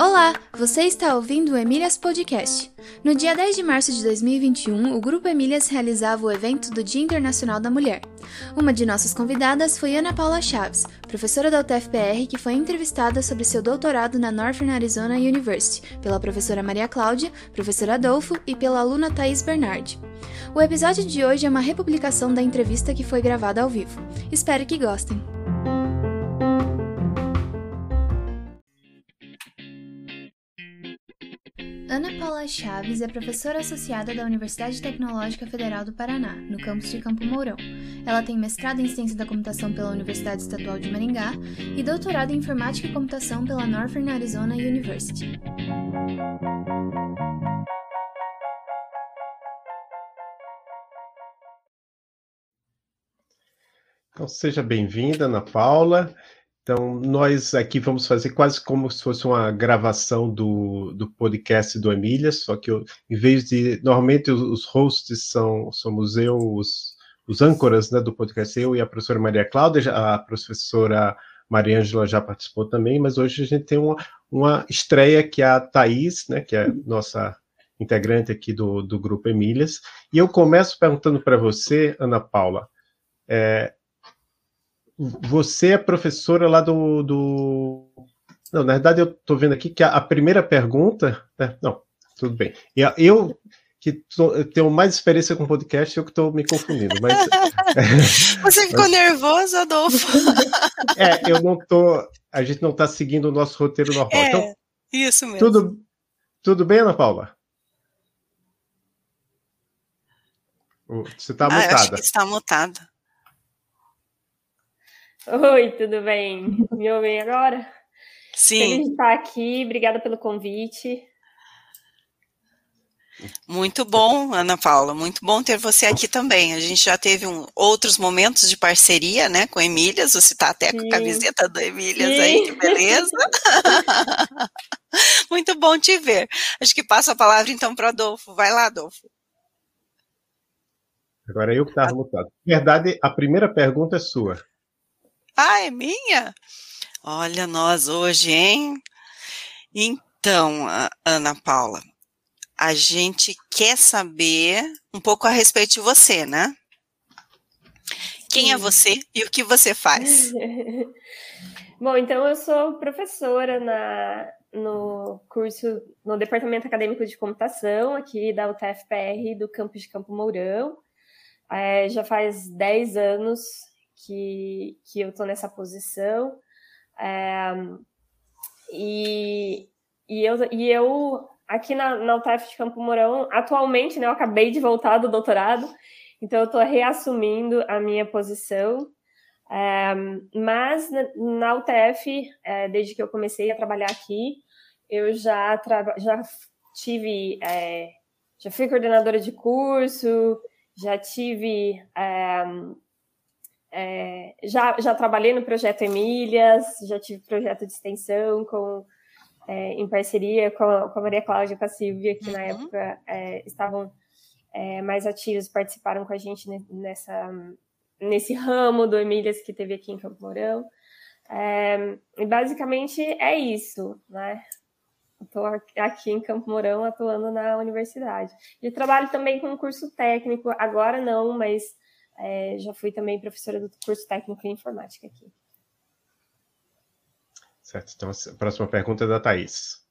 Olá, você está ouvindo o Emílias Podcast. No dia 10 de março de 2021, o Grupo Emílias realizava o evento do Dia Internacional da Mulher. Uma de nossas convidadas foi Ana Paula Chaves, professora da UTFPR que foi entrevistada sobre seu doutorado na Northern Arizona University pela professora Maria Cláudia, professora Adolfo e pela aluna Thais Bernard. O episódio de hoje é uma republicação da entrevista que foi gravada ao vivo. Espero que gostem! Ana Paula Chaves é professora associada da Universidade Tecnológica Federal do Paraná, no campus de Campo Mourão. Ela tem mestrado em Ciência da Computação pela Universidade Estadual de Maringá e doutorado em Informática e Computação pela Northern Arizona University. Então, seja bem-vinda, Ana Paula. Então, nós aqui vamos fazer quase como se fosse uma gravação do, do podcast do Emília, só que eu, em vez de. Normalmente os hosts são, somos eu, os, os âncoras né, do podcast, eu e a professora Maria Cláudia, a professora Maria Ângela já participou também, mas hoje a gente tem uma, uma estreia que é a Thaís, né, que é nossa integrante aqui do, do grupo Emílias. E eu começo perguntando para você, Ana Paula. É, você é professora lá do, do... Não, na verdade eu estou vendo aqui que a, a primeira pergunta... Né? Não, tudo bem. Eu, que tô, tenho mais experiência com podcast, eu que estou me confundindo. Mas, Você ficou mas, nervoso, Adolfo? É, eu não tô. A gente não está seguindo o nosso roteiro normal. É, então, isso mesmo. Tudo, tudo bem, Ana Paula? Você está mutada. Ah, acho que está mutada. Oi, tudo bem? Me ouvem agora? Sim. Feliz de estar aqui, obrigada pelo convite. Muito bom, Ana Paula, muito bom ter você aqui também. A gente já teve um, outros momentos de parceria, né, com Emílias, você está até Sim. com a camiseta do Emílias Sim. aí, que beleza. muito bom te ver. Acho que passo a palavra então para o Adolfo. Vai lá, Adolfo. Agora eu que estava mutado. Na verdade, a primeira pergunta é sua. Ah, é minha? Olha nós hoje, hein? Então, Ana Paula, a gente quer saber um pouco a respeito de você, né? Quem é você e o que você faz? Bom, então eu sou professora na, no curso, no Departamento Acadêmico de Computação, aqui da UTFPR, do campus de Campo Mourão. É, já faz 10 anos que, que eu estou nessa posição. É, e, e, eu, e eu, aqui na, na UTF de Campo Mourão, atualmente, né, eu acabei de voltar do doutorado, então eu estou reassumindo a minha posição. É, mas na, UTF, é, desde que eu comecei a trabalhar aqui, eu já, já tive, é, já fui coordenadora de curso, já tive é, já, já trabalhei no projeto Emílias, já tive projeto de extensão com, é, em parceria com a, com a, Maria Cláudia e com a Silvia, que uhum. na época é, estavam é, mais ativos, participaram com a gente nessa, nesse ramo do Emílias que teve aqui em Campo Mourão. É, e basicamente é isso, né? Estou aqui em Campo Mourão atuando na universidade. E trabalho também com curso técnico, agora não, mas é, já fui também professora do curso técnico em informática aqui. Certo, então a próxima pergunta é da Thaís.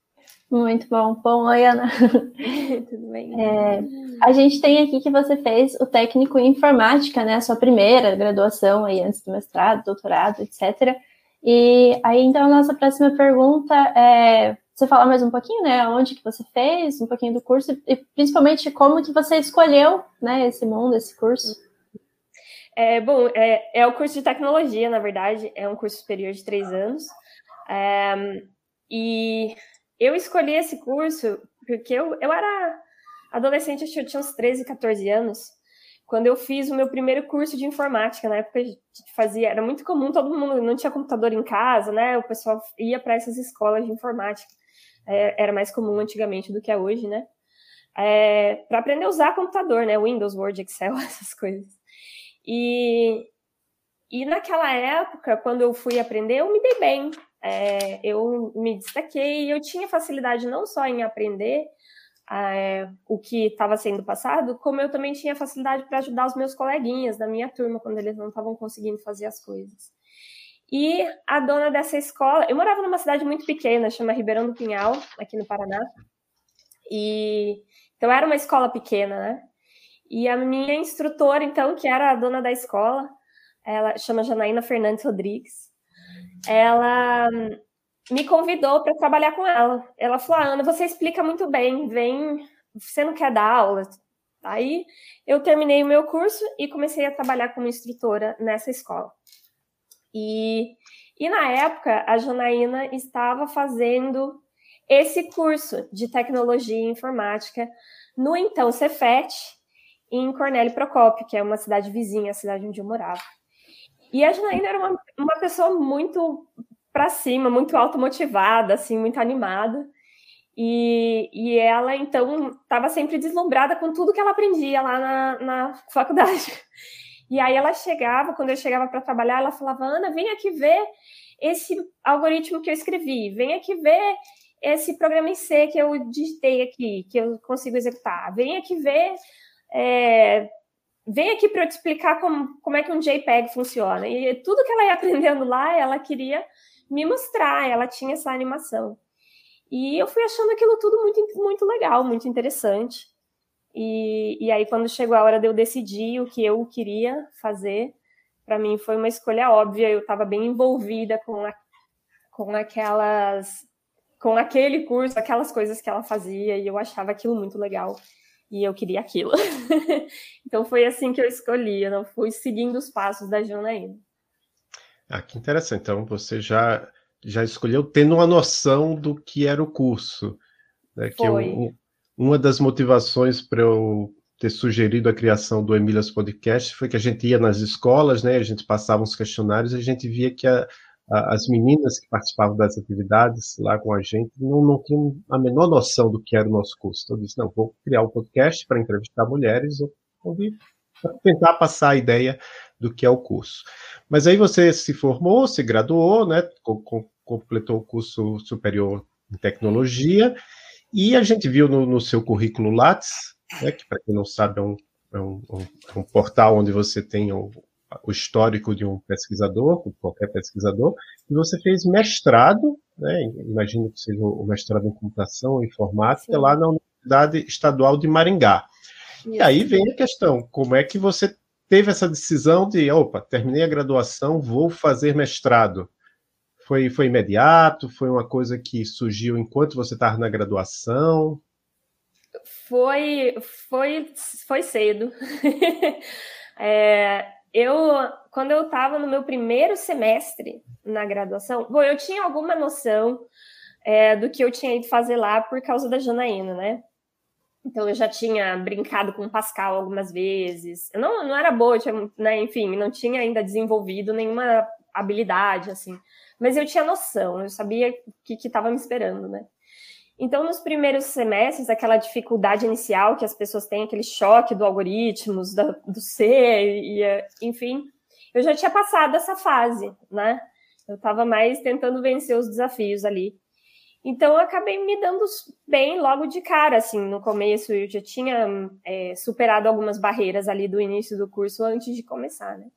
Muito bom. Bom, oi, Ana. Tudo bem? É, a gente tem aqui que você fez o técnico em informática, né? A sua primeira graduação aí antes do mestrado, doutorado, etc. E aí, então, a nossa próxima pergunta é você falar mais um pouquinho, né? Onde que você fez, um pouquinho do curso e principalmente como que você escolheu, né? Esse mundo, esse curso. É, bom, é, é o curso de tecnologia, na verdade, é um curso superior de três anos. É, e eu escolhi esse curso porque eu, eu era adolescente, acho que eu tinha uns 13, 14 anos, quando eu fiz o meu primeiro curso de informática. Na época, fazia, era muito comum, todo mundo não tinha computador em casa, né? O pessoal ia para essas escolas de informática. É, era mais comum antigamente do que é hoje, né? É, para aprender a usar computador, né? Windows, Word, Excel, essas coisas. E, e naquela época, quando eu fui aprender, eu me dei bem. É, eu me destaquei, eu tinha facilidade não só em aprender é, o que estava sendo passado, como eu também tinha facilidade para ajudar os meus coleguinhas da minha turma quando eles não estavam conseguindo fazer as coisas. E a dona dessa escola, eu morava numa cidade muito pequena, chama Ribeirão do Pinhal, aqui no Paraná. E então era uma escola pequena, né? E a minha instrutora, então, que era a dona da escola, ela chama Janaína Fernandes Rodrigues. Ela me convidou para trabalhar com ela. Ela falou: ah, Ana, você explica muito bem, vem, você não quer dar aula? Aí eu terminei o meu curso e comecei a trabalhar como instrutora nessa escola. E, e na época, a Janaína estava fazendo esse curso de tecnologia e informática no então Cefet, em Cornélio Procópio, que é uma cidade vizinha à cidade onde eu morava. E a Janaína era uma, uma pessoa muito para cima, muito automotivada, assim, muito animada. E, e ela, então, estava sempre deslumbrada com tudo que ela aprendia lá na, na faculdade. E aí ela chegava, quando eu chegava para trabalhar, ela falava: Ana, vem aqui ver esse algoritmo que eu escrevi, vem aqui ver esse programa em C que eu digitei aqui, que eu consigo executar, vem aqui ver é, vem aqui para eu te explicar como, como é que um JPEG funciona. E tudo que ela ia aprendendo lá, ela queria me mostrar, ela tinha essa animação. E eu fui achando aquilo tudo muito, muito legal, muito interessante. E, e aí, quando chegou a hora de eu decidir o que eu queria fazer, para mim foi uma escolha óbvia. Eu estava bem envolvida com, a, com aquelas. com aquele curso, aquelas coisas que ela fazia, e eu achava aquilo muito legal e eu queria aquilo. então foi assim que eu escolhi, eu não fui seguindo os passos da Janaína. Ah, que interessante. Então você já já escolheu tendo uma noção do que era o curso. Né? Que foi. Eu, uma das motivações para eu ter sugerido a criação do Emílias Podcast foi que a gente ia nas escolas, né? A gente passava uns questionários e a gente via que a, as meninas que participavam das atividades lá com a gente não, não tinham a menor noção do que era o nosso curso. Então eu disse, não, vou criar um podcast para entrevistar mulheres, para tentar passar a ideia do que é o curso. Mas aí você se formou, se graduou, né, completou o curso superior em tecnologia, e a gente viu no, no seu currículo Lattes, né, que para quem não sabe é um, é um, um, um portal onde você tem o, o histórico de um pesquisador, qualquer pesquisador, e você fez mestrado, né, imagino que seja o mestrado em computação e informática, Sim. lá na Universidade Estadual de Maringá. E aí vem a questão, como é que você teve essa decisão de, opa, terminei a graduação, vou fazer mestrado? Foi, foi imediato? Foi uma coisa que surgiu enquanto você estava na graduação? Foi, foi, foi cedo. é, eu, quando eu estava no meu primeiro semestre na graduação, bom, eu tinha alguma noção é, do que eu tinha ido fazer lá por causa da Janaína, né? Então eu já tinha brincado com Pascal algumas vezes. Eu não, não era boa, tinha, né, enfim, não tinha ainda desenvolvido nenhuma habilidade, assim. Mas eu tinha noção, eu sabia o que estava me esperando, né? Então, nos primeiros semestres, aquela dificuldade inicial que as pessoas têm, aquele choque do algoritmos, do C, e, enfim, eu já tinha passado essa fase, né? Eu estava mais tentando vencer os desafios ali. Então, eu acabei me dando bem logo de cara, assim, no começo eu já tinha é, superado algumas barreiras ali do início do curso antes de começar, né?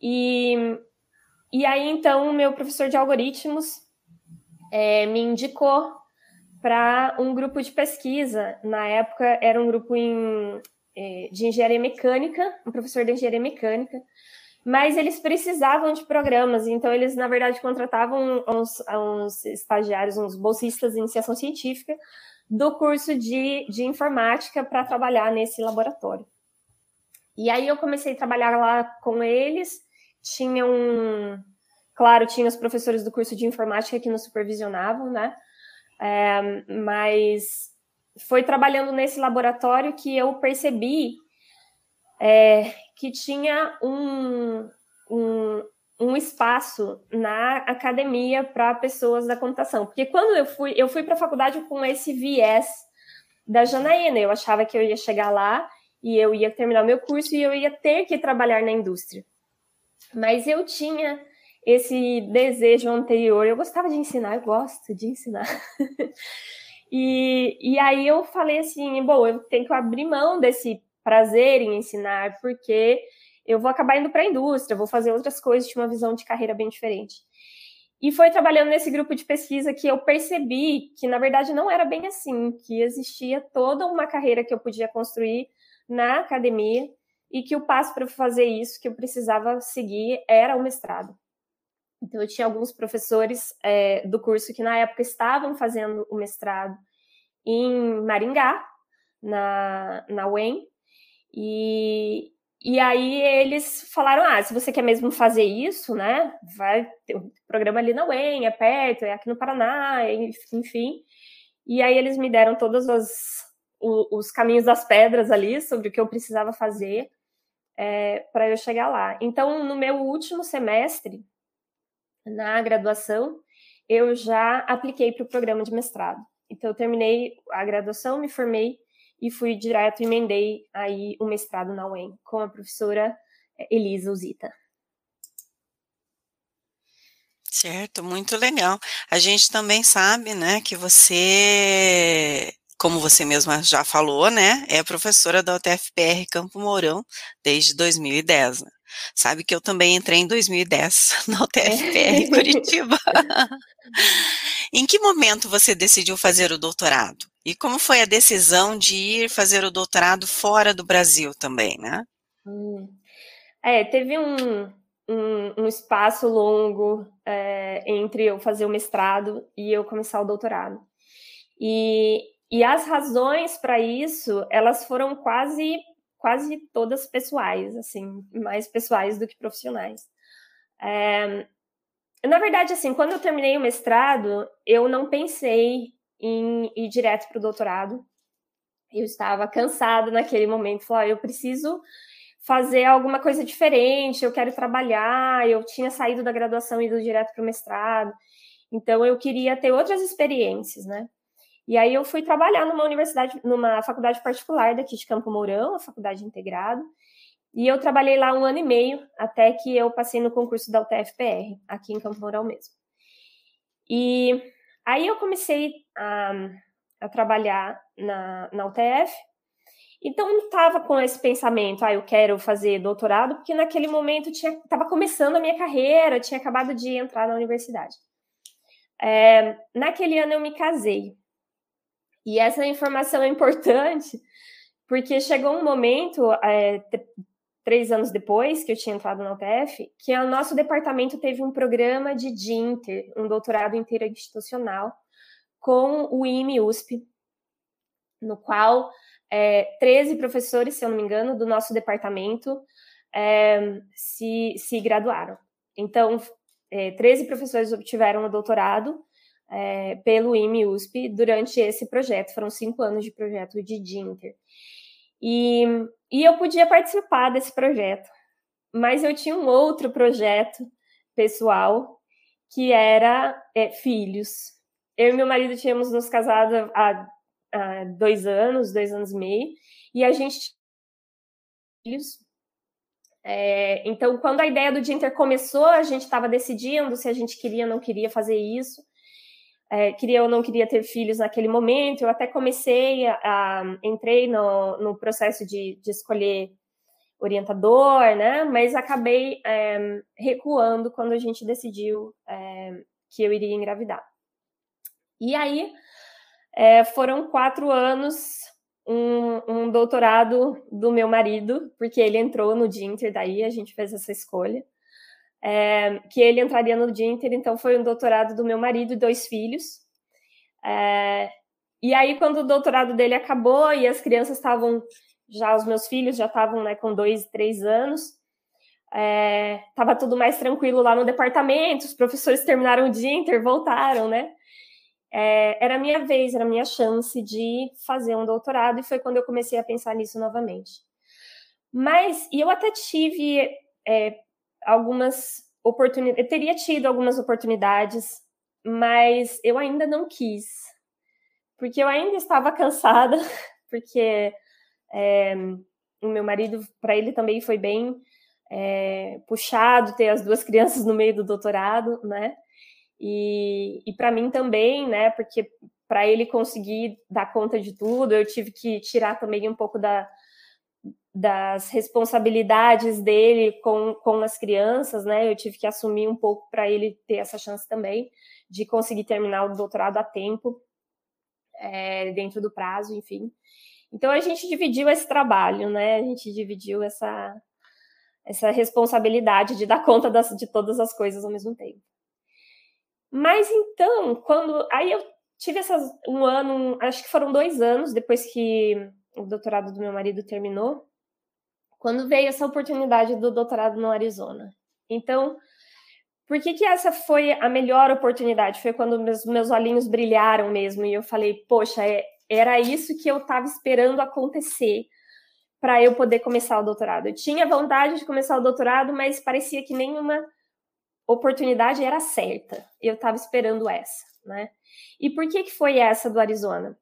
E, e aí, então, o meu professor de algoritmos é, me indicou para um grupo de pesquisa. Na época, era um grupo em, é, de engenharia mecânica, um professor de engenharia mecânica, mas eles precisavam de programas, então eles, na verdade, contratavam uns, uns estagiários, uns bolsistas de iniciação científica do curso de, de informática para trabalhar nesse laboratório. E aí eu comecei a trabalhar lá com eles, tinha um... Claro, tinha os professores do curso de informática que nos supervisionavam, né? É, mas foi trabalhando nesse laboratório que eu percebi é, que tinha um, um, um, espaço na academia para pessoas da computação. Porque quando eu fui, eu fui para a faculdade com esse viés da Janaína, eu achava que eu ia chegar lá e eu ia terminar meu curso e eu ia ter que trabalhar na indústria. Mas eu tinha esse desejo anterior, eu gostava de ensinar, eu gosto de ensinar. e, e aí eu falei assim, bom, eu tenho que abrir mão desse prazer em ensinar, porque eu vou acabar indo para a indústria, vou fazer outras coisas, tinha uma visão de carreira bem diferente. E foi trabalhando nesse grupo de pesquisa que eu percebi que, na verdade, não era bem assim, que existia toda uma carreira que eu podia construir na academia e que o passo para fazer isso que eu precisava seguir era o mestrado. Então, eu tinha alguns professores é, do curso que, na época, estavam fazendo o mestrado em Maringá, na, na UEM, e, e aí eles falaram: ah, se você quer mesmo fazer isso, né? Vai ter um programa ali na UEM, é perto, é aqui no Paraná, enfim. E aí eles me deram todos os, os caminhos das pedras ali sobre o que eu precisava fazer é, para eu chegar lá. Então, no meu último semestre, na graduação, eu já apliquei para o programa de mestrado. Então, eu terminei a graduação, me formei e fui direto, emendei aí o mestrado na UEM com a professora eh, Elisa Uzita. Certo, muito legal. A gente também sabe, né, que você, como você mesma já falou, né, é professora da UTFPR Campo Mourão desde 2010. Né? Sabe que eu também entrei em 2010 na UTFPR Curitiba. em que momento você decidiu fazer o doutorado? E como foi a decisão de ir fazer o doutorado fora do Brasil também, né? Hum. É, teve um, um, um espaço longo é, entre eu fazer o mestrado e eu começar o doutorado. E, e as razões para isso, elas foram quase quase todas pessoais, assim, mais pessoais do que profissionais. É, na verdade, assim, quando eu terminei o mestrado, eu não pensei em ir direto para o doutorado. Eu estava cansada naquele momento, falei, eu preciso fazer alguma coisa diferente, eu quero trabalhar, eu tinha saído da graduação e ido direto para o mestrado, então eu queria ter outras experiências, né? E aí eu fui trabalhar numa universidade, numa faculdade particular daqui de Campo Mourão, a faculdade integrada, e eu trabalhei lá um ano e meio, até que eu passei no concurso da UTFPR, aqui em Campo Mourão mesmo. E Aí eu comecei a, a trabalhar na, na UTF, então não estava com esse pensamento, ah, eu quero fazer doutorado, porque naquele momento estava começando a minha carreira, tinha acabado de entrar na universidade. É, naquele ano eu me casei. E essa informação é importante, porque chegou um momento, é, três anos depois que eu tinha entrado na UTF, que o nosso departamento teve um programa de DINTER, um doutorado interinstitucional, com o IME-USP, no qual é, 13 professores, se eu não me engano, do nosso departamento é, se, se graduaram. Então, é, 13 professores obtiveram o doutorado é, pelo IME-USP durante esse projeto. Foram cinco anos de projeto de DINTER. E, e eu podia participar desse projeto, mas eu tinha um outro projeto pessoal que era é, filhos. Eu e meu marido tínhamos nos casado há, há dois anos, dois anos e meio, e a gente tinha filhos. É, então, quando a ideia do Dinter começou, a gente estava decidindo se a gente queria ou não queria fazer isso é, queria ou não queria ter filhos naquele momento. Eu até comecei a, a entrei no, no processo de, de, escolher orientador, né? Mas acabei é, recuando quando a gente decidiu é, que eu iria engravidar. E aí é, foram quatro anos um, um, doutorado do meu marido, porque ele entrou no Dinter, daí a gente fez essa escolha é, que ele entraria no Dinter, então foi um doutorado do meu marido e dois filhos. É, e aí, quando o doutorado dele acabou e as crianças estavam, já os meus filhos já estavam né, com dois, três anos, estava é, tudo mais tranquilo lá no departamento, os professores terminaram o Dinter, voltaram, né? É, era a minha vez, era a minha chance de fazer um doutorado, e foi quando eu comecei a pensar nisso novamente. Mas, e eu até tive é, algumas oportunidades, eu teria tido algumas oportunidades, mas eu ainda não quis, porque eu ainda estava cansada, porque é, o meu marido, para ele também foi bem é, puxado ter as duas crianças no meio do doutorado, né? E, e para mim também, né? Porque para ele conseguir dar conta de tudo, eu tive que tirar também um pouco da, das responsabilidades dele com, com as crianças, né? Eu tive que assumir um pouco para ele ter essa chance também de conseguir terminar o doutorado a tempo, é, dentro do prazo, enfim. Então a gente dividiu esse trabalho, né? A gente dividiu essa, essa responsabilidade de dar conta das, de todas as coisas ao mesmo tempo. Mas então, quando. Aí eu tive essas, um ano, acho que foram dois anos depois que o doutorado do meu marido terminou, quando veio essa oportunidade do doutorado no Arizona. Então, por que, que essa foi a melhor oportunidade? Foi quando meus, meus olhinhos brilharam mesmo e eu falei, poxa, é, era isso que eu estava esperando acontecer para eu poder começar o doutorado. Eu tinha vontade de começar o doutorado, mas parecia que nenhuma oportunidade era certa. Eu estava esperando essa, né? E por que que foi essa do Arizona?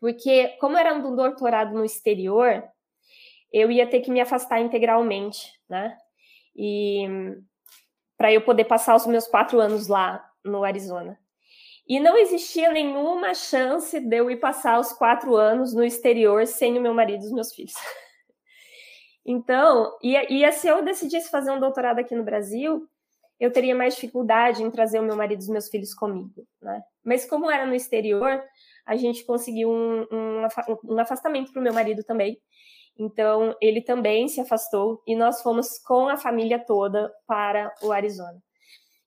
Porque como era um doutorado no exterior, eu ia ter que me afastar integralmente, né? E para eu poder passar os meus quatro anos lá no Arizona. E não existia nenhuma chance de eu ir passar os quatro anos no exterior sem o meu marido e os meus filhos. Então, ia, ia, se eu decidisse fazer um doutorado aqui no Brasil, eu teria mais dificuldade em trazer o meu marido e os meus filhos comigo, né? Mas como era no exterior, a gente conseguiu um, um, afastamento para o meu marido também. Então, ele também se afastou e nós fomos com a família toda para o Arizona.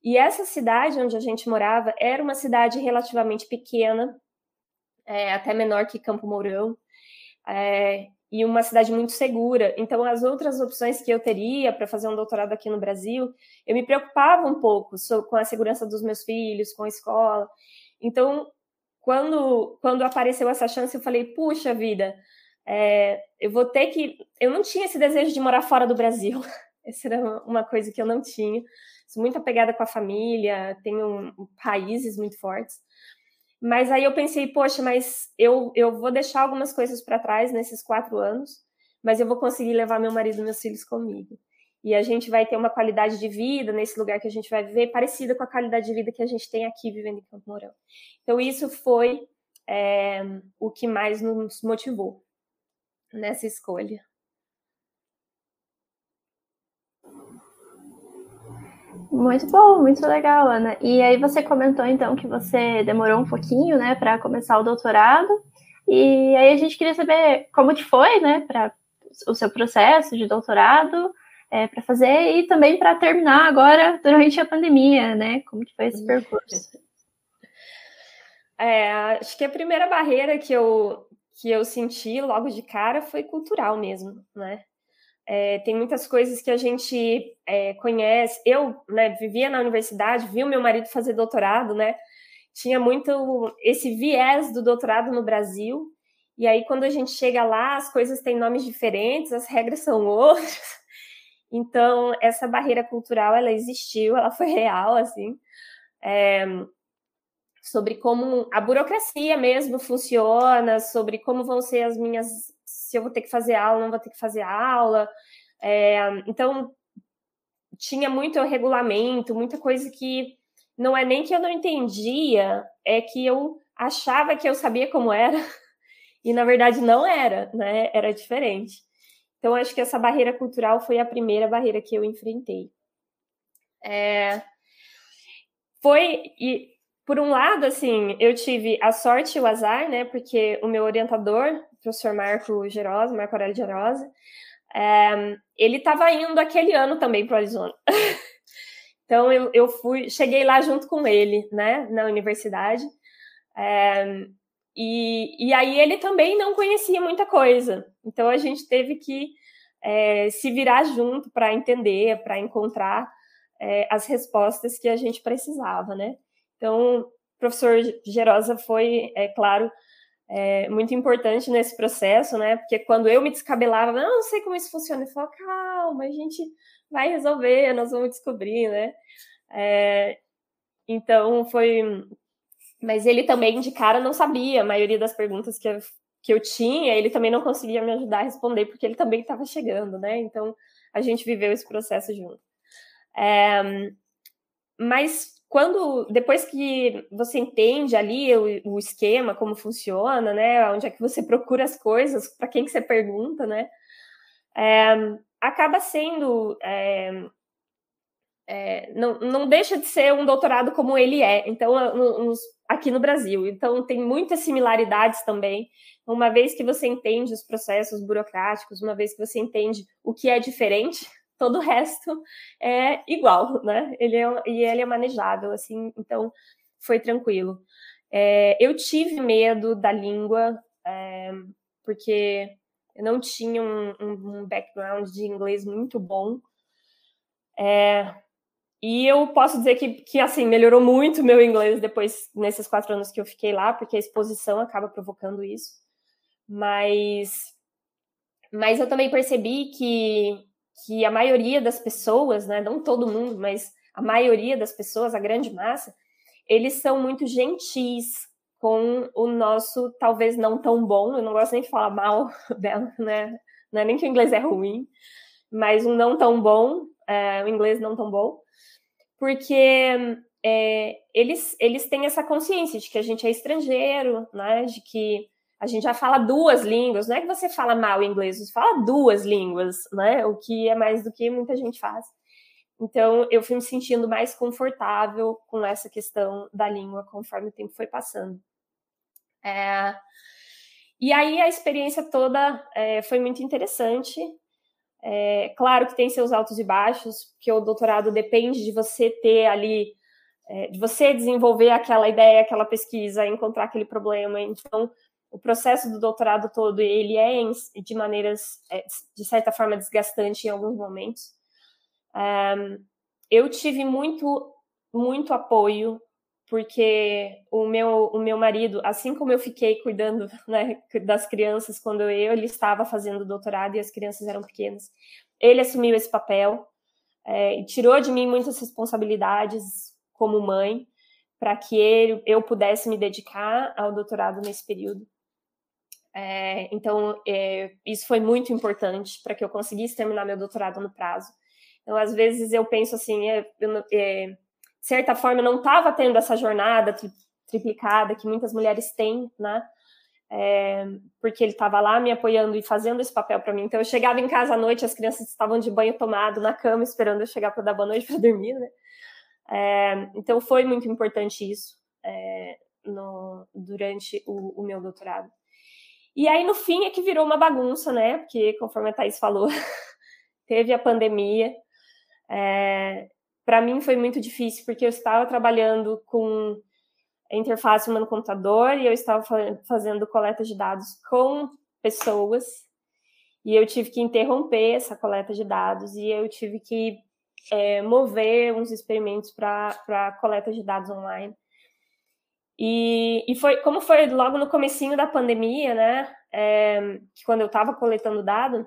E essa cidade onde a gente morava era uma cidade relativamente pequena, é, até menor que Campo Mourão, é, e uma cidade muito segura. Então, as outras opções que eu teria para fazer um doutorado aqui no Brasil, eu me preocupava um pouco com a segurança dos meus filhos, com a escola. Então, quando, quando apareceu essa chance, eu falei: puxa vida, é, eu vou ter que. Eu não tinha esse desejo de morar fora do Brasil. Essa era uma coisa que eu não tinha sou muito apegada com a família, tenho raízes muito fortes. Mas aí eu pensei, poxa, mas eu, eu vou deixar algumas coisas para trás nesses quatro anos, mas eu vou conseguir levar meu marido e meus filhos comigo. E a gente vai ter uma qualidade de vida nesse lugar que a gente vai viver parecida com a qualidade de vida que a gente tem aqui vivendo em Campo Mourão. Então, isso foi é, o que mais nos motivou nessa escolha. Muito bom, muito legal, Ana. E aí você comentou então que você demorou um pouquinho, né, para começar o doutorado. E aí a gente queria saber como que foi, né, para o seu processo de doutorado, é, para fazer e também para terminar agora durante a pandemia, né? Como que foi esse percurso? É, acho que a primeira barreira que eu que eu senti logo de cara foi cultural mesmo, né? É, tem muitas coisas que a gente é, conhece. Eu né, vivia na universidade, vi o meu marido fazer doutorado, né? Tinha muito esse viés do doutorado no Brasil. E aí, quando a gente chega lá, as coisas têm nomes diferentes, as regras são outras. Então, essa barreira cultural, ela existiu, ela foi real, assim. É, sobre como a burocracia mesmo funciona, sobre como vão ser as minhas se eu vou ter que fazer aula, não vou ter que fazer aula. É, então, tinha muito regulamento, muita coisa que não é nem que eu não entendia, é que eu achava que eu sabia como era, e na verdade não era, né? Era diferente. Então, acho que essa barreira cultural foi a primeira barreira que eu enfrentei. É, foi, e por um lado, assim, eu tive a sorte e o azar, né? Porque o meu orientador, o professor Marco Gerosa, Marco Aurélio Gerosa, é, ele estava indo aquele ano também para o Arizona. então eu, eu fui, cheguei lá junto com ele, né? Na universidade. É, e, e aí ele também não conhecia muita coisa. Então a gente teve que é, se virar junto para entender, para encontrar é, as respostas que a gente precisava, né? Então, o professor Gerosa foi, é claro, é, muito importante nesse processo, né? Porque quando eu me descabelava, não, não sei como isso funciona, ele falou, calma, a gente vai resolver, nós vamos descobrir, né? É, então, foi... Mas ele também, de cara, não sabia a maioria das perguntas que eu, que eu tinha, ele também não conseguia me ajudar a responder, porque ele também estava chegando, né? Então, a gente viveu esse processo junto. É, mas quando depois que você entende ali o, o, esquema, como funciona, né, onde é que você procura as coisas, para quem que você pergunta, né, é, acaba sendo é, é, não, não deixa de ser um doutorado como ele é. Então, nos, aqui no Brasil. Então, tem muitas similaridades também. Uma vez que você entende os processos burocráticos, uma vez que você entende o que é diferente, todo o resto é igual, né? Ele é, e ele é manejável, assim, então foi tranquilo. É, eu tive medo da língua, é, porque eu não tinha um, um, background de inglês muito bom. É, e eu posso dizer que, que, assim, melhorou muito meu inglês depois, nesses quatro anos que eu fiquei lá, porque a exposição acaba provocando isso. Mas, mas eu também percebi que, que a maioria das pessoas, né, não todo mundo, mas a maioria das pessoas, a grande massa, eles são muito gentis com o nosso, talvez não tão bom, eu não gosto nem de falar mal dela, né, não é nem que o inglês é ruim, mas um não tão bom, é, o inglês não tão bom, porque é, eles, eles têm essa consciência de que a gente é estrangeiro, né? De que a gente já fala duas línguas, não é que você fala mal inglês, você fala duas línguas, né? O que é mais do que muita gente faz. Então, eu fui me sentindo mais confortável com essa questão da língua conforme o tempo foi passando. É... E aí, a experiência toda é, foi muito interessante. É, claro que tem seus altos e baixos, porque o doutorado depende de você ter ali, é, de você desenvolver aquela ideia, aquela pesquisa, encontrar aquele problema. Então, o processo do doutorado todo, ele é de maneiras, é, de certa forma, desgastante em alguns momentos. eu tive muito, muito apoio porque o meu, o meu marido, assim como eu fiquei cuidando né, das crianças quando eu, ele estava fazendo doutorado e as crianças eram pequenas, ele assumiu esse papel é, e tirou de mim muitas responsabilidades como mãe para que ele, eu pudesse me dedicar ao doutorado nesse período. É, então, é, isso foi muito importante para que eu conseguisse terminar meu doutorado no prazo. Então, às vezes eu penso assim, é, eu, de certa forma, não estava tendo essa jornada tri triplicada que muitas mulheres têm, né? É, porque ele estava lá me apoiando e fazendo esse papel para mim. Então, eu chegava em casa à noite, as crianças estavam de banho tomado na cama, esperando eu chegar para dar boa noite para dormir, né? É, então, foi muito importante isso é, no, durante o, o, meu doutorado. E aí, no fim, é que virou uma bagunça, né? Porque, conforme a Thais falou, teve a pandemia. É, para mim foi muito difícil, porque eu estava trabalhando com interface humano computador e eu estava fazendo coleta de dados com pessoas e eu tive que interromper essa coleta de dados e eu tive que é, mover uns experimentos para coleta de dados online. E, e foi como foi logo no comecinho da pandemia, né? É, que quando eu estava coletando dado,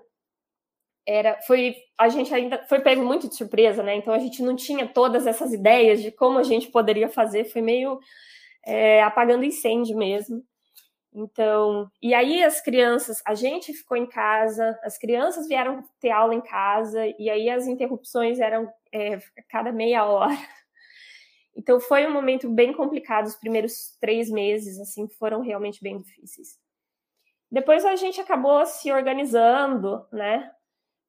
era foi a gente ainda foi pego muito de surpresa, né? Então a gente não tinha todas essas ideias de como a gente poderia fazer, foi meio é, apagando incêndio mesmo. Então, e aí as crianças, a gente ficou em casa, as crianças vieram ter aula em casa, e aí as interrupções eram é, cada meia hora. Então foi um momento bem complicado, os primeiros três meses, assim, foram realmente bem difíceis. Depois a gente acabou se organizando, né?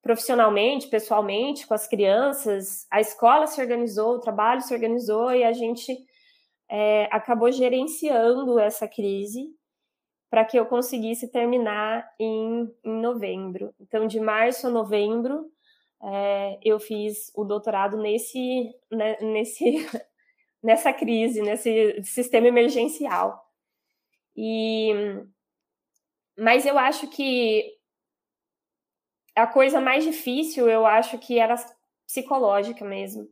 Profissionalmente, pessoalmente, com as crianças, a escola se organizou, o trabalho se organizou e a gente é, acabou gerenciando essa crise para que eu conseguisse terminar em, em, novembro. Então, de março a novembro, é, eu fiz o doutorado nesse, né, nesse, nessa crise, nesse sistema emergencial. E, mas eu acho que a coisa mais difícil, eu acho que era psicológica mesmo.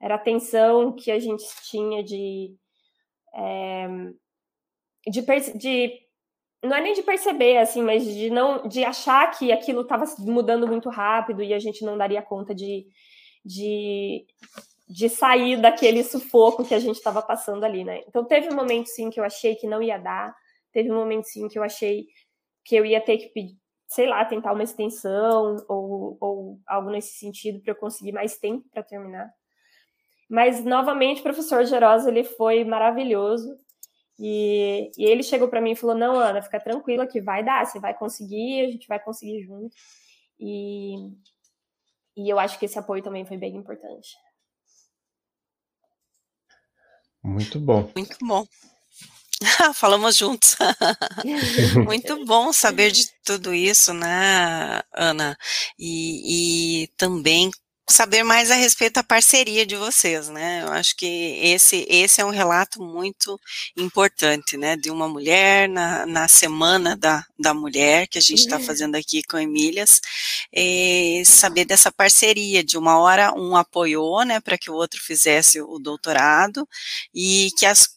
Era a tensão que a gente tinha de. É, de, de não é nem de perceber assim, mas de não de achar que aquilo estava mudando muito rápido e a gente não daria conta de, de, de sair daquele sufoco que a gente estava passando ali, né? Então teve um momento sim que eu achei que não ia dar, teve um momento sim que eu achei que eu ia ter que sei lá, tentar uma extensão ou, ou algo nesse sentido para eu conseguir mais tempo para terminar. Mas, novamente, o professor Gerosa, ele foi maravilhoso. E, e ele chegou para mim e falou: Não, Ana, fica tranquila que vai dar, você vai conseguir, a gente vai conseguir junto. E, e eu acho que esse apoio também foi bem importante. Muito bom. Muito bom. Falamos juntos. Muito bom saber de tudo isso, né, Ana? E, e também saber mais a respeito da parceria de vocês, né? Eu acho que esse, esse é um relato muito importante, né? De uma mulher na, na semana da, da mulher que a gente está uhum. fazendo aqui com Emílias, e saber dessa parceria, de uma hora um apoiou, né, para que o outro fizesse o doutorado e que as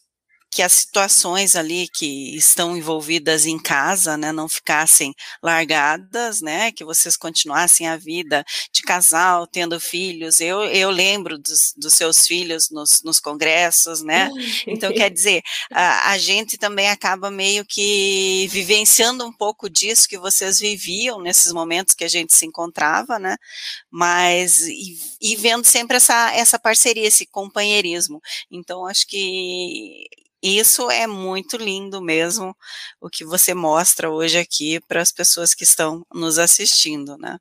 que as situações ali que estão envolvidas em casa, né, não ficassem largadas, né, que vocês continuassem a vida de casal, tendo filhos. Eu, eu lembro dos, dos seus filhos nos, nos congressos, né, então quer dizer, a, a gente também acaba meio que vivenciando um pouco disso que vocês viviam nesses momentos que a gente se encontrava, né, mas, e, e vendo sempre essa, essa parceria, esse companheirismo. Então, acho que isso é muito lindo mesmo, o que você mostra hoje aqui para as pessoas que estão nos assistindo, né?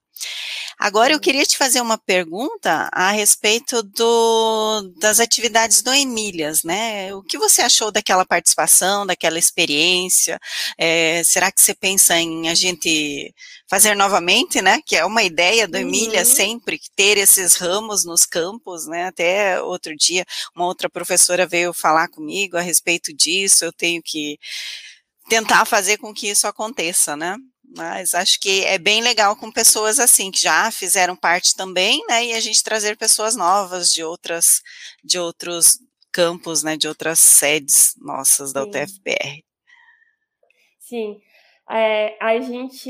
Agora eu queria te fazer uma pergunta a respeito do, das atividades do Emílias, né? O que você achou daquela participação, daquela experiência? É, será que você pensa em a gente fazer novamente, né? Que é uma ideia do Emília uhum. sempre ter esses ramos nos campos, né? Até outro dia uma outra professora veio falar comigo a respeito disso. Eu tenho que tentar fazer com que isso aconteça, né? Mas acho que é bem legal com pessoas assim que já fizeram parte também, né? E a gente trazer pessoas novas de outras, de outros campos, né? De outras sedes nossas da Sim. UTFPR. Sim, é, a gente.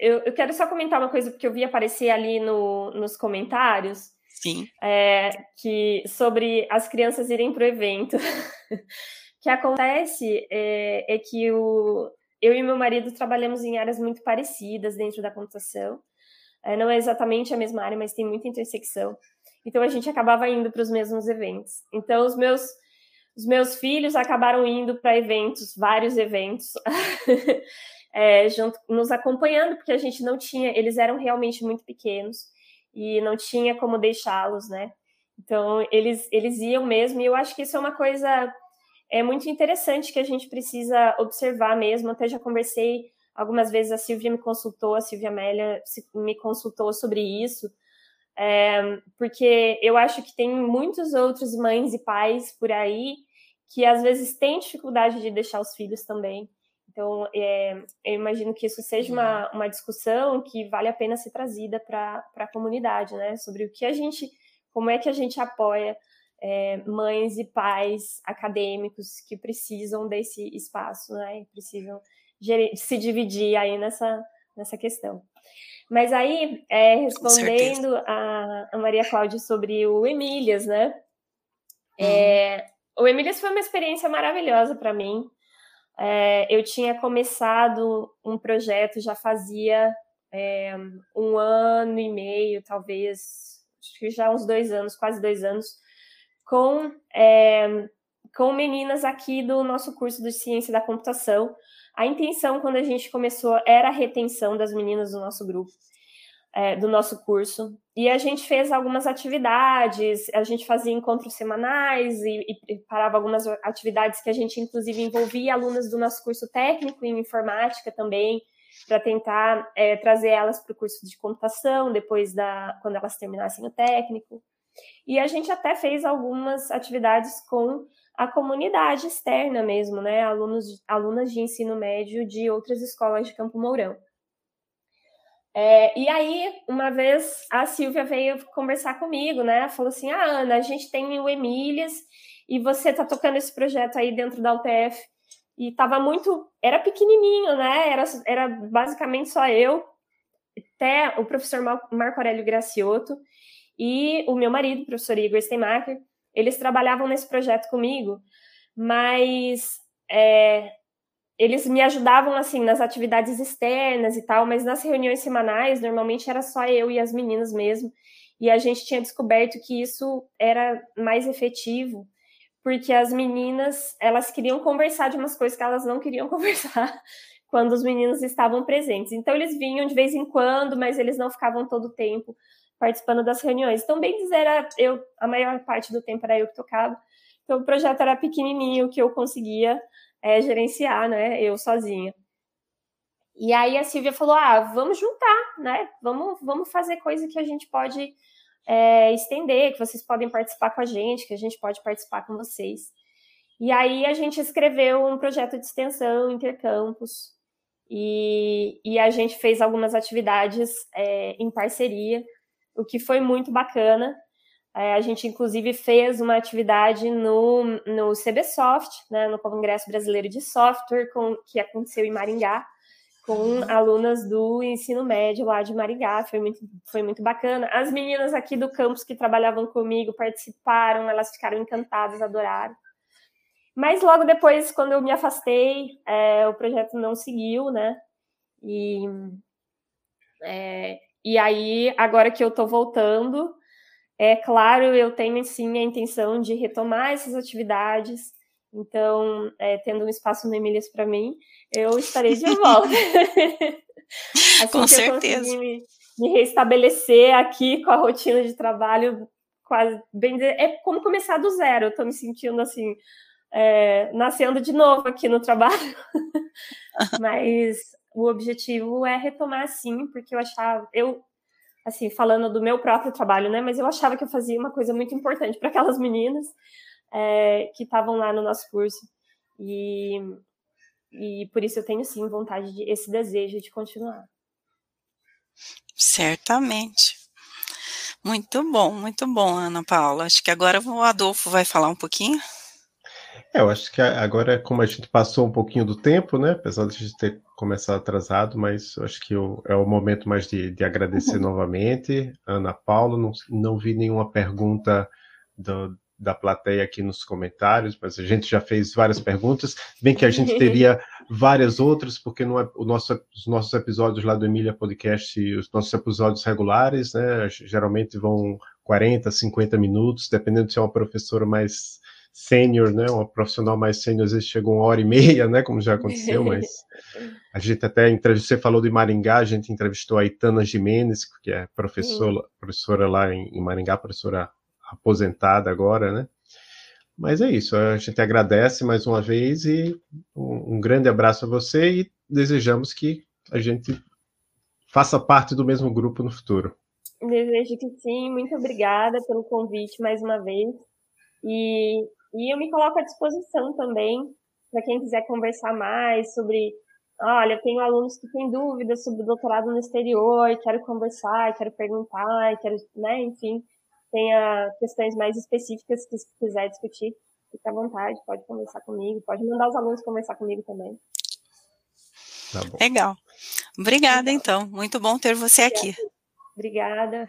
Eu, eu, quero só comentar uma coisa porque eu vi aparecer ali no, nos comentários. Sim. É, que sobre as crianças irem para o evento. o que acontece é, é que o, eu e meu marido trabalhamos em áreas muito parecidas dentro da computação. É, não é exatamente a mesma área, mas tem muita intersecção. Então a gente acabava indo para os mesmos eventos. Então os meus os meus filhos acabaram indo para eventos, vários eventos, é, junto, nos acompanhando, porque a gente não tinha, eles eram realmente muito pequenos e não tinha como deixá-los, né? Então eles eles iam mesmo. E eu acho que isso é uma coisa é muito interessante que a gente precisa observar mesmo. Até já conversei algumas vezes, a Silvia me consultou, a Silvia Amélia me consultou sobre isso, é, porque eu acho que tem muitos outros mães e pais por aí que às vezes têm dificuldade de deixar os filhos também. Então, é, eu imagino que isso seja uma, uma discussão que vale a pena ser trazida para a comunidade, né? Sobre o que a gente, como é que a gente apoia é, mães e pais acadêmicos que precisam desse espaço, né? Precisam se dividir aí nessa, nessa questão. Mas aí, é, respondendo a, a, Maria Cláudia sobre o Emílias, né? É, uhum. o Emílias foi uma experiência maravilhosa para mim. É, eu tinha começado um projeto já fazia é, um ano e meio, talvez, acho que já uns dois anos, quase dois anos, com, é, com meninas aqui do nosso curso de Ciência da Computação. A intenção, quando a gente começou, era a retenção das meninas do nosso grupo, é, do nosso curso. E a gente fez algumas atividades, a gente fazia encontros semanais e, e parava algumas atividades que a gente, inclusive, envolvia alunas do nosso curso técnico em informática também, para tentar é, trazer elas para o curso de computação, depois da quando elas terminassem o técnico. E a gente até fez algumas atividades com a comunidade externa mesmo, né? Alunos, alunas de ensino médio de outras escolas de Campo Mourão. É, e aí, uma vez, a Silvia veio conversar comigo, né? Falou assim: ah, Ana, a gente tem o Emílias e você tá tocando esse projeto aí dentro da UTF. E tava muito. Era pequenininho, né? Era, era basicamente só eu, até o professor Marco Aurélio Graciotto e o meu marido, o professor Igor Steinmacher, eles trabalhavam nesse projeto comigo, mas é, eles me ajudavam assim nas atividades externas e tal, mas nas reuniões semanais normalmente era só eu e as meninas mesmo. E a gente tinha descoberto que isso era mais efetivo, porque as meninas, elas queriam conversar de umas coisas que elas não queriam conversar quando os meninos estavam presentes. Então eles vinham de vez em quando, mas eles não ficavam todo o tempo participando das reuniões. Então, bem dizer, eu, a maior parte do tempo era eu que tocava. Então o projeto era pequenininho, que eu conseguia é, gerenciar, né, eu sozinha. E aí a Silvia falou: ah, vamos juntar, né? Vamos, vamos fazer coisa que a gente pode é, estender, que vocês podem participar com a gente, que a gente pode participar com vocês. E aí a gente escreveu um projeto de extensão intercampus e, e a gente fez algumas atividades é, em parceria, o que foi muito bacana. É, a gente, inclusive, fez uma atividade no, no CBSoft, né, no Congresso Brasileiro de Software, com, que aconteceu em Maringá, com alunas do ensino médio lá de Maringá. Foi muito, foi muito bacana. As meninas aqui do campus que trabalhavam comigo participaram, elas ficaram encantadas, adoraram. Mas logo depois, quando eu me afastei, é, o projeto não seguiu, né? E, é, e aí, agora que eu tô voltando, é claro, eu tenho sim a intenção de retomar essas atividades. Então, é, tendo um espaço no Emílias para mim, eu estarei de volta. assim com certeza. Me, me restabelecer aqui com a rotina de trabalho, quase bem é como começar do zero. Eu estou me sentindo assim, é, nascendo de novo aqui no trabalho. Mas o objetivo é retomar sim, porque eu achava, eu assim, falando do meu próprio trabalho, né? Mas eu achava que eu fazia uma coisa muito importante para aquelas meninas é, que estavam lá no nosso curso. E, e por isso eu tenho sim vontade de esse desejo de continuar. Certamente. Muito bom, muito bom, Ana Paula. Acho que agora o Adolfo vai falar um pouquinho. É, eu acho que agora, como a gente passou um pouquinho do tempo, né? Apesar de a gente ter começado atrasado, mas eu acho que eu, é o momento mais de, de agradecer uhum. novamente. Ana Paula, não, não vi nenhuma pergunta do, da plateia aqui nos comentários, mas a gente já fez várias perguntas. Bem que a gente teria várias outras, porque não é, o nosso, os nossos episódios lá do Emília Podcast, os nossos episódios regulares, né? Geralmente vão 40, 50 minutos, dependendo se é uma professora mais sênior, né? Uma profissional mais sênior, às vezes chega uma hora e meia, né? Como já aconteceu, mas a gente até entrevistou, você falou de Maringá, a gente entrevistou a Itana Jimenez, que é professora, professora lá em, Maringá, professora aposentada agora, né? Mas é isso, a gente agradece mais uma vez e um, um grande abraço a você e desejamos que a gente faça parte do mesmo grupo no futuro. Desejo que sim, muito obrigada pelo convite mais uma vez. E e eu me coloco à disposição também para quem quiser conversar mais sobre. Olha, tenho alunos que têm dúvidas sobre doutorado no exterior, quero conversar, quero perguntar, quero, né, enfim, tenha questões mais específicas que quiser discutir, fique à vontade, pode conversar comigo, pode mandar os alunos conversar comigo também. Tá Legal. Obrigada, então. Muito bom ter você aqui. Obrigada.